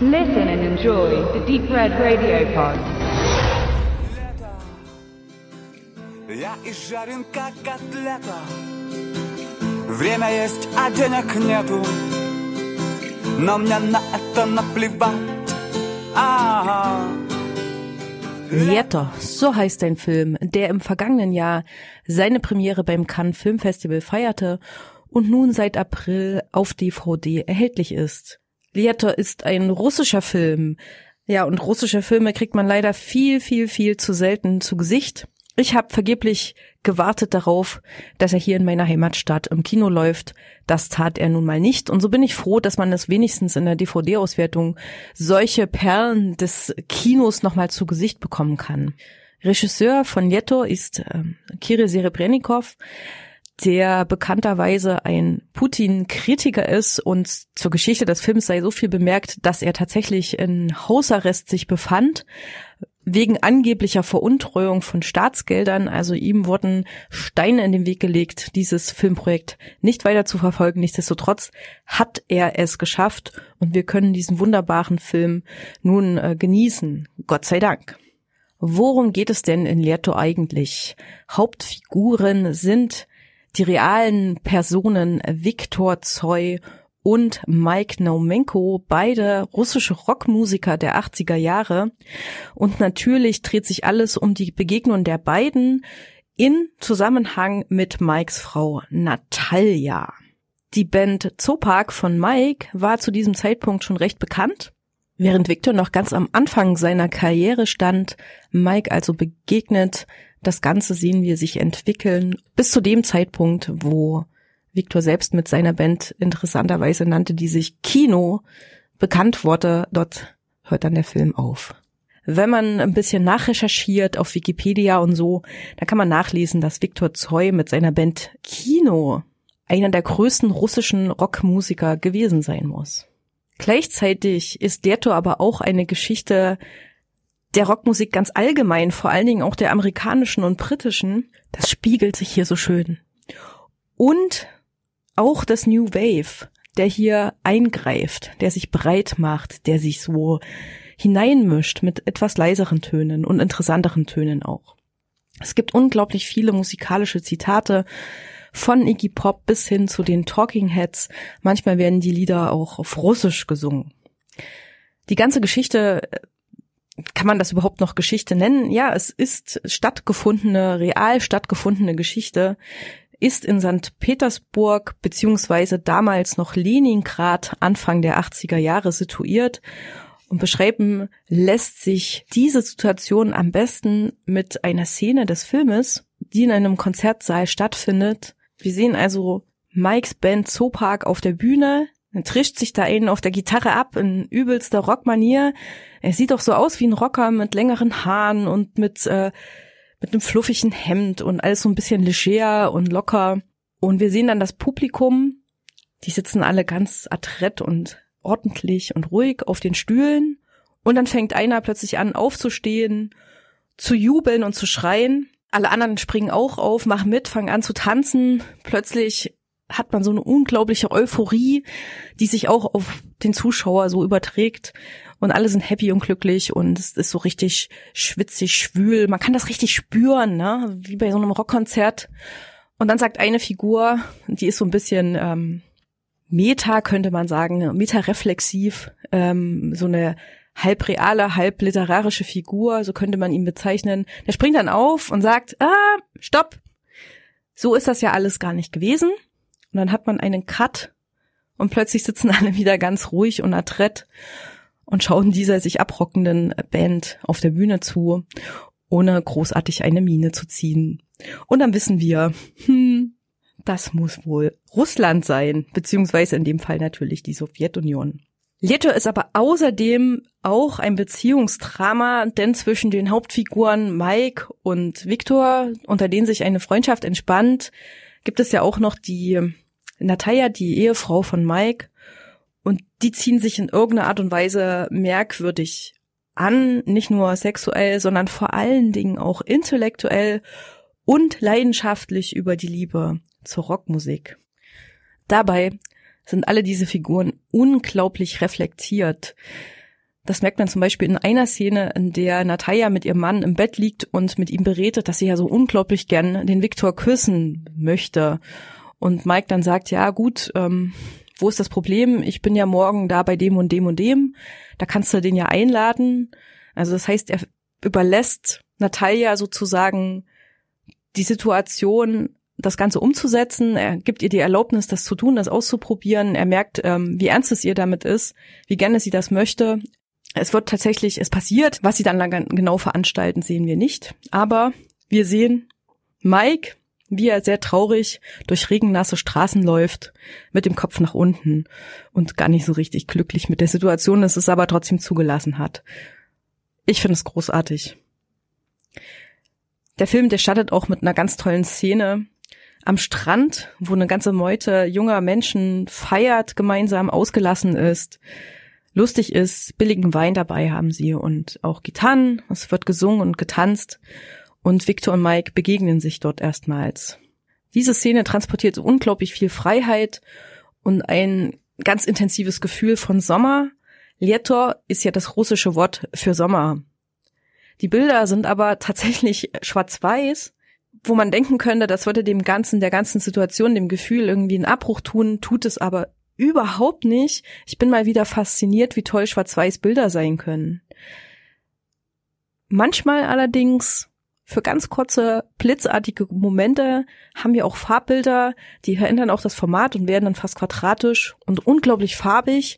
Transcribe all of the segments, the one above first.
Listen and enjoy the Deep Red Radio Pod. Я изжарен как котлета Время есть, а денег нету Но мне на это наплевать Ага. Lieto, so heißt ein Film, der im vergangenen Jahr seine Premiere beim Cannes Filmfestival feierte und nun seit April auf DVD erhältlich ist. Lieto ist ein russischer Film. Ja, und russische Filme kriegt man leider viel, viel, viel zu selten zu Gesicht. Ich habe vergeblich gewartet darauf, dass er hier in meiner Heimatstadt im Kino läuft. Das tat er nun mal nicht. Und so bin ich froh, dass man es wenigstens in der DVD-Auswertung solche Perlen des Kinos nochmal zu Gesicht bekommen kann. Regisseur von Lieto ist äh, Kirill Serebrennikov, der bekannterweise ein Putin-Kritiker ist und zur Geschichte des Films sei so viel bemerkt, dass er tatsächlich in Hausarrest sich befand, wegen angeblicher Veruntreuung von Staatsgeldern. Also ihm wurden Steine in den Weg gelegt, dieses Filmprojekt nicht weiter zu verfolgen. Nichtsdestotrotz hat er es geschafft und wir können diesen wunderbaren Film nun äh, genießen. Gott sei Dank. Worum geht es denn in Leto eigentlich? Hauptfiguren sind die realen Personen Viktor Zoy und Mike Naumenko, beide russische Rockmusiker der 80er Jahre. Und natürlich dreht sich alles um die Begegnung der beiden in Zusammenhang mit Mikes Frau Natalia. Die Band Zopak von Mike war zu diesem Zeitpunkt schon recht bekannt. Während Victor noch ganz am Anfang seiner Karriere stand, Mike also begegnet, das Ganze sehen wir sich entwickeln, bis zu dem Zeitpunkt, wo Victor selbst mit seiner Band interessanterweise nannte, die sich Kino bekannt wurde. Dort hört dann der Film auf. Wenn man ein bisschen nachrecherchiert auf Wikipedia und so, da kann man nachlesen, dass Viktor Zoy mit seiner Band Kino einer der größten russischen Rockmusiker gewesen sein muss. Gleichzeitig ist Leto aber auch eine Geschichte der Rockmusik ganz allgemein, vor allen Dingen auch der amerikanischen und britischen. Das spiegelt sich hier so schön. Und auch das New Wave, der hier eingreift, der sich breit macht, der sich so hineinmischt mit etwas leiseren Tönen und interessanteren Tönen auch. Es gibt unglaublich viele musikalische Zitate von Iggy Pop bis hin zu den Talking Heads. Manchmal werden die Lieder auch auf Russisch gesungen. Die ganze Geschichte kann man das überhaupt noch Geschichte nennen? Ja, es ist stattgefundene, real stattgefundene Geschichte, ist in St. Petersburg beziehungsweise damals noch Leningrad Anfang der 80er Jahre situiert und beschreiben lässt sich diese Situation am besten mit einer Szene des Filmes, die in einem Konzertsaal stattfindet. Wir sehen also Mikes Band Zoopark auf der Bühne, er trischt sich da einen auf der Gitarre ab in übelster Rockmanier. Er sieht doch so aus wie ein Rocker mit längeren Haaren und mit äh, mit einem fluffigen Hemd und alles so ein bisschen leger und locker. Und wir sehen dann das Publikum, die sitzen alle ganz adrett und ordentlich und ruhig auf den Stühlen. Und dann fängt einer plötzlich an aufzustehen, zu jubeln und zu schreien. Alle anderen springen auch auf, machen mit, fangen an zu tanzen. Plötzlich hat man so eine unglaubliche Euphorie, die sich auch auf den Zuschauer so überträgt und alle sind happy und glücklich und es ist so richtig schwitzig, schwül. Man kann das richtig spüren, ne? wie bei so einem Rockkonzert. Und dann sagt eine Figur, die ist so ein bisschen ähm, meta, könnte man sagen, meta-reflexiv, ähm, so eine halb reale, halb literarische Figur, so könnte man ihn bezeichnen. Der springt dann auf und sagt, ah, stopp, so ist das ja alles gar nicht gewesen. Und dann hat man einen Cut und plötzlich sitzen alle wieder ganz ruhig und adrett und schauen dieser sich abrockenden Band auf der Bühne zu, ohne großartig eine Miene zu ziehen. Und dann wissen wir, hm, das muss wohl Russland sein, beziehungsweise in dem Fall natürlich die Sowjetunion. Leto ist aber außerdem auch ein Beziehungsdrama, denn zwischen den Hauptfiguren Mike und Viktor, unter denen sich eine Freundschaft entspannt, gibt es ja auch noch die Natalia, die Ehefrau von Mike, und die ziehen sich in irgendeiner Art und Weise merkwürdig an, nicht nur sexuell, sondern vor allen Dingen auch intellektuell und leidenschaftlich über die Liebe zur Rockmusik. Dabei sind alle diese Figuren unglaublich reflektiert. Das merkt man zum Beispiel in einer Szene, in der Natalia mit ihrem Mann im Bett liegt und mit ihm beredet, dass sie ja so unglaublich gern den Viktor küssen möchte. Und Mike dann sagt, ja gut, ähm, wo ist das Problem? Ich bin ja morgen da bei dem und dem und dem. Da kannst du den ja einladen. Also das heißt, er überlässt Natalia sozusagen die Situation, das Ganze umzusetzen. Er gibt ihr die Erlaubnis, das zu tun, das auszuprobieren. Er merkt, ähm, wie ernst es ihr damit ist, wie gerne sie das möchte. Es wird tatsächlich, es passiert. Was sie dann genau veranstalten, sehen wir nicht. Aber wir sehen Mike, wie er sehr traurig durch regennasse Straßen läuft, mit dem Kopf nach unten und gar nicht so richtig glücklich mit der Situation ist, es aber trotzdem zugelassen hat. Ich finde es großartig. Der Film, der startet auch mit einer ganz tollen Szene am Strand, wo eine ganze Meute junger Menschen feiert, gemeinsam ausgelassen ist, lustig ist, billigen Wein dabei haben sie und auch Gitarren, es wird gesungen und getanzt und Victor und Mike begegnen sich dort erstmals. Diese Szene transportiert unglaublich viel Freiheit und ein ganz intensives Gefühl von Sommer. Lieto ist ja das russische Wort für Sommer. Die Bilder sind aber tatsächlich schwarz-weiß, wo man denken könnte, das würde dem Ganzen, der ganzen Situation, dem Gefühl irgendwie einen Abbruch tun, tut es aber überhaupt nicht. Ich bin mal wieder fasziniert, wie toll schwarz-weiß Bilder sein können. Manchmal allerdings für ganz kurze, blitzartige Momente haben wir auch Farbbilder, die verändern auch das Format und werden dann fast quadratisch und unglaublich farbig.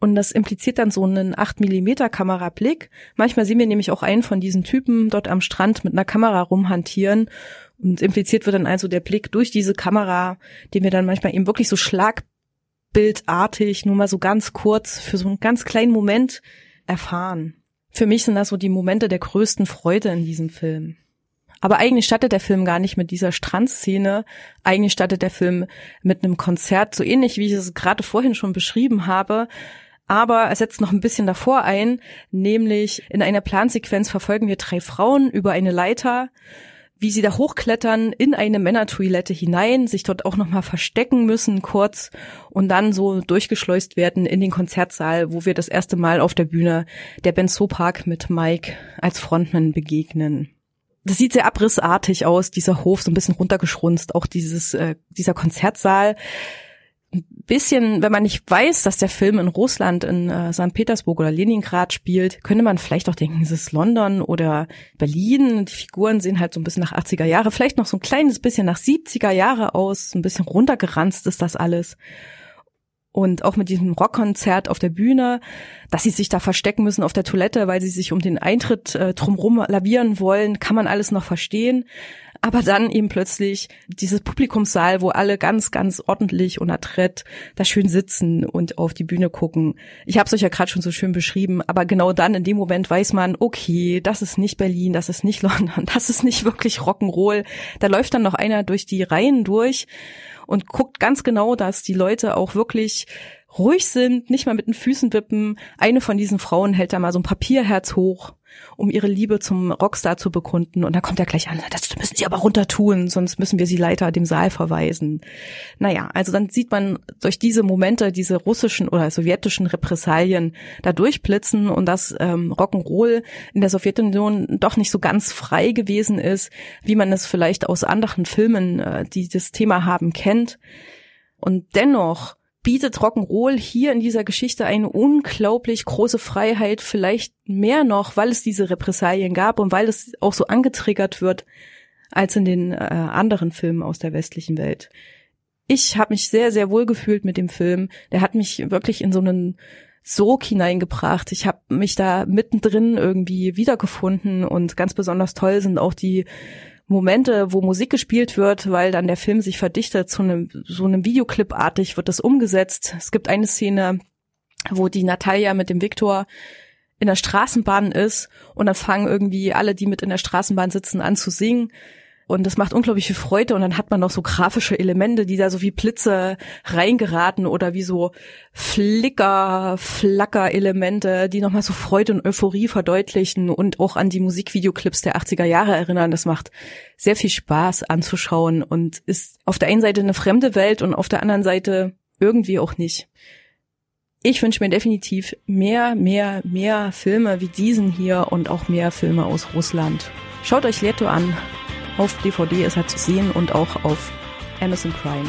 Und das impliziert dann so einen 8 Millimeter Kamerablick. Manchmal sehen wir nämlich auch einen von diesen Typen dort am Strand mit einer Kamera rumhantieren. Und impliziert wird dann also der Blick durch diese Kamera, den wir dann manchmal eben wirklich so schlagbildartig, nur mal so ganz kurz, für so einen ganz kleinen Moment erfahren. Für mich sind das so die Momente der größten Freude in diesem Film. Aber eigentlich startet der Film gar nicht mit dieser Strandszene. Eigentlich startet der Film mit einem Konzert, so ähnlich wie ich es gerade vorhin schon beschrieben habe. Aber er setzt noch ein bisschen davor ein, nämlich in einer Plansequenz verfolgen wir drei Frauen über eine Leiter wie sie da hochklettern in eine Männertoilette hinein, sich dort auch nochmal verstecken müssen kurz und dann so durchgeschleust werden in den Konzertsaal, wo wir das erste Mal auf der Bühne der Benzo Park mit Mike als Frontman begegnen. Das sieht sehr abrissartig aus, dieser Hof, so ein bisschen runtergeschrunzt, auch dieses, äh, dieser Konzertsaal bisschen, wenn man nicht weiß, dass der Film in Russland, in äh, St. Petersburg oder Leningrad spielt, könnte man vielleicht auch denken, es ist London oder Berlin. Die Figuren sehen halt so ein bisschen nach 80er Jahre, vielleicht noch so ein kleines bisschen nach 70er Jahre aus, ein bisschen runtergeranzt ist das alles. Und auch mit diesem Rockkonzert auf der Bühne, dass sie sich da verstecken müssen auf der Toilette, weil sie sich um den Eintritt äh, drumrum lavieren wollen, kann man alles noch verstehen aber dann eben plötzlich dieses Publikumssaal, wo alle ganz, ganz ordentlich und adrett da schön sitzen und auf die Bühne gucken. Ich habe es euch ja gerade schon so schön beschrieben, aber genau dann in dem Moment weiß man, okay, das ist nicht Berlin, das ist nicht London, das ist nicht wirklich Rock'n'Roll. Da läuft dann noch einer durch die Reihen durch und guckt ganz genau, dass die Leute auch wirklich ruhig sind, nicht mal mit den Füßen wippen. Eine von diesen Frauen hält da mal so ein Papierherz hoch um ihre Liebe zum Rockstar zu bekunden. Und dann kommt er gleich an, das müssen sie aber runter tun, sonst müssen wir sie leider dem Saal verweisen. Naja, also dann sieht man durch diese Momente diese russischen oder sowjetischen Repressalien da durchblitzen und dass ähm, Rock'n'Roll in der Sowjetunion doch nicht so ganz frei gewesen ist, wie man es vielleicht aus anderen Filmen, äh, die das Thema haben, kennt. Und dennoch bietet Rock'n'Roll hier in dieser Geschichte eine unglaublich große Freiheit, vielleicht mehr noch, weil es diese Repressalien gab und weil es auch so angetriggert wird als in den äh, anderen Filmen aus der westlichen Welt. Ich habe mich sehr, sehr wohl gefühlt mit dem Film. Der hat mich wirklich in so einen Sog hineingebracht. Ich habe mich da mittendrin irgendwie wiedergefunden und ganz besonders toll sind auch die Momente, wo Musik gespielt wird, weil dann der Film sich verdichtet zu einem so einem Videoclip-artig wird das umgesetzt. Es gibt eine Szene, wo die Natalia mit dem Viktor in der Straßenbahn ist und dann fangen irgendwie alle, die mit in der Straßenbahn sitzen, an zu singen. Und das macht unglaublich viel Freude und dann hat man noch so grafische Elemente, die da so wie Blitze reingeraten oder wie so Flicker, Flacker-Elemente, die nochmal so Freude und Euphorie verdeutlichen und auch an die Musikvideoclips der 80er Jahre erinnern. Das macht sehr viel Spaß anzuschauen und ist auf der einen Seite eine fremde Welt und auf der anderen Seite irgendwie auch nicht. ich wünsche mir definitiv mehr, mehr, mehr Filme wie diesen hier und auch mehr Filme aus Russland. Schaut euch Leto an. Auf DVD ist er zu sehen und auch auf Amazon Prime.